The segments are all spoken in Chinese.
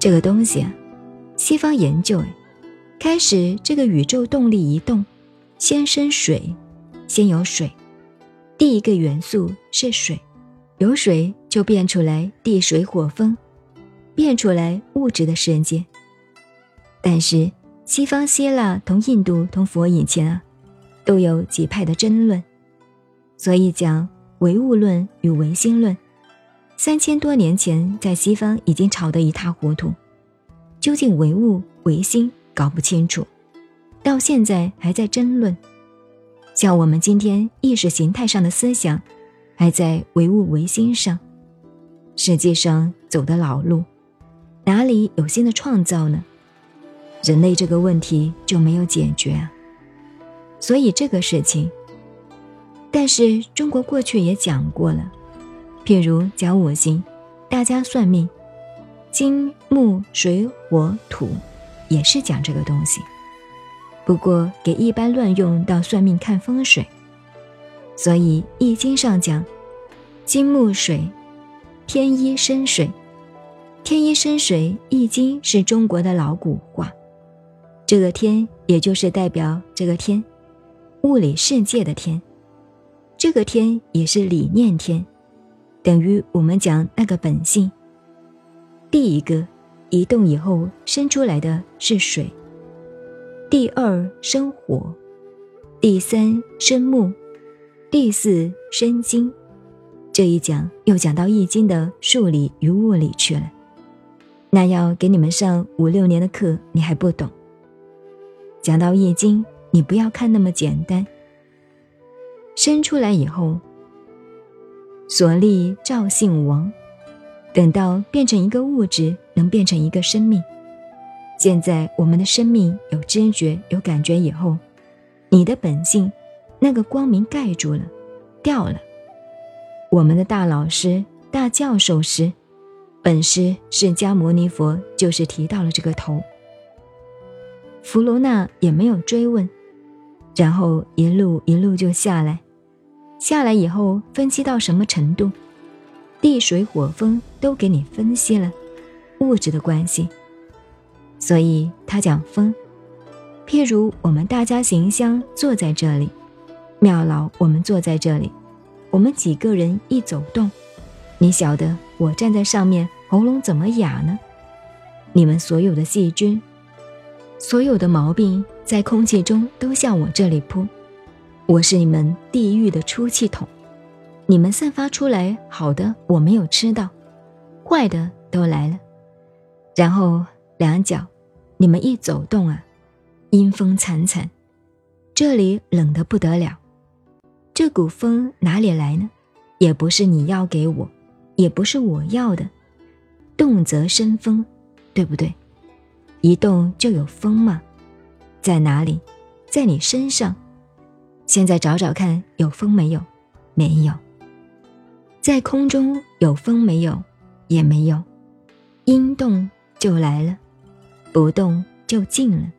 这个东西，西方研究，开始这个宇宙动力移动，先生水，先有水，第一个元素是水，有水就变出来地水火风，变出来物质的世界。但是西方希腊同印度同佛以前啊，都有几派的争论，所以讲唯物论与唯心论。三千多年前，在西方已经吵得一塌糊涂，究竟唯物唯心搞不清楚，到现在还在争论。像我们今天意识形态上的思想，还在唯物唯心上，实际上走的老路，哪里有新的创造呢？人类这个问题就没有解决啊。所以这个事情，但是中国过去也讲过了。譬如讲五行，大家算命，金木水火土，也是讲这个东西。不过给一般乱用到算命看风水，所以易经上讲，金木水，天一生水，天一生水。易经是中国的老古话，这个天也就是代表这个天，物理世界的天，这个天也是理念天。等于我们讲那个本性。第一个移动以后生出来的是水，第二生火，第三生木，第四生金。这一讲又讲到易经的数理与物理去了。那要给你们上五六年的课，你还不懂。讲到易经，你不要看那么简单。生出来以后。所立赵姓王，等到变成一个物质，能变成一个生命。现在我们的生命有知觉、有感觉以后，你的本性，那个光明盖住了，掉了。我们的大老师、大教授师，本师释迦牟尼佛就是提到了这个头。弗罗纳也没有追问，然后一路一路就下来。下来以后，分析到什么程度？地水火风都给你分析了，物质的关系。所以他讲风，譬如我们大家行香坐在这里，妙老我们坐在这里，我们几个人一走动，你晓得我站在上面，喉咙怎么哑呢？你们所有的细菌，所有的毛病，在空气中都向我这里扑。我是你们地狱的出气筒，你们散发出来好的我没有吃到，坏的都来了。然后两脚，你们一走动啊，阴风惨惨，这里冷得不得了。这股风哪里来呢？也不是你要给我，也不是我要的。动则生风，对不对？一动就有风嘛，在哪里？在你身上。现在找找看，有风没有？没有。在空中有风没有？也没有。因动就来了，不动就静了。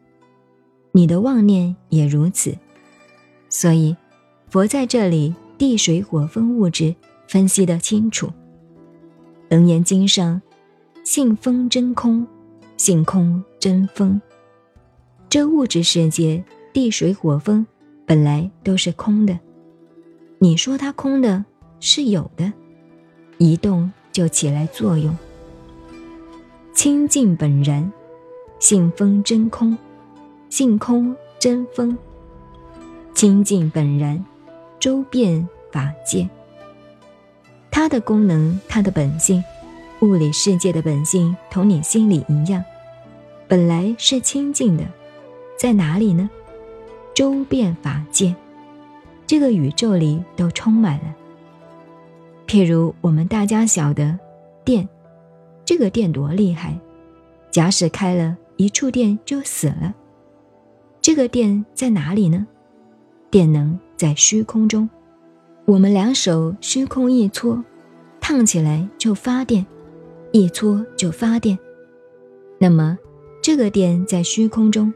你的妄念也如此。所以，佛在这里地水火风物质分析得清楚。《楞严经》上，性风真空，性空真风。这物质世界，地水火风。本来都是空的，你说它空的，是有的，一动就起来作用。清净本然，性风真空，性空真风。清净本然，周遍法界。它的功能，它的本性，物理世界的本性，同你心里一样，本来是清净的，在哪里呢？周遍法界，这个宇宙里都充满了。譬如我们大家晓得电，这个电多厉害，假使开了一触电就死了。这个电在哪里呢？电能在虚空中，我们两手虚空一搓，烫起来就发电，一搓就发电。那么这个电在虚空中。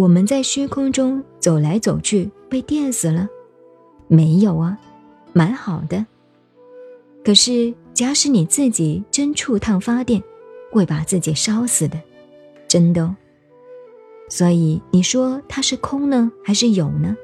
我们在虚空中走来走去，被电死了？没有啊，蛮好的。可是，假使你自己真触烫发电，会把自己烧死的，真的。哦所以你说它是空呢，还是有呢？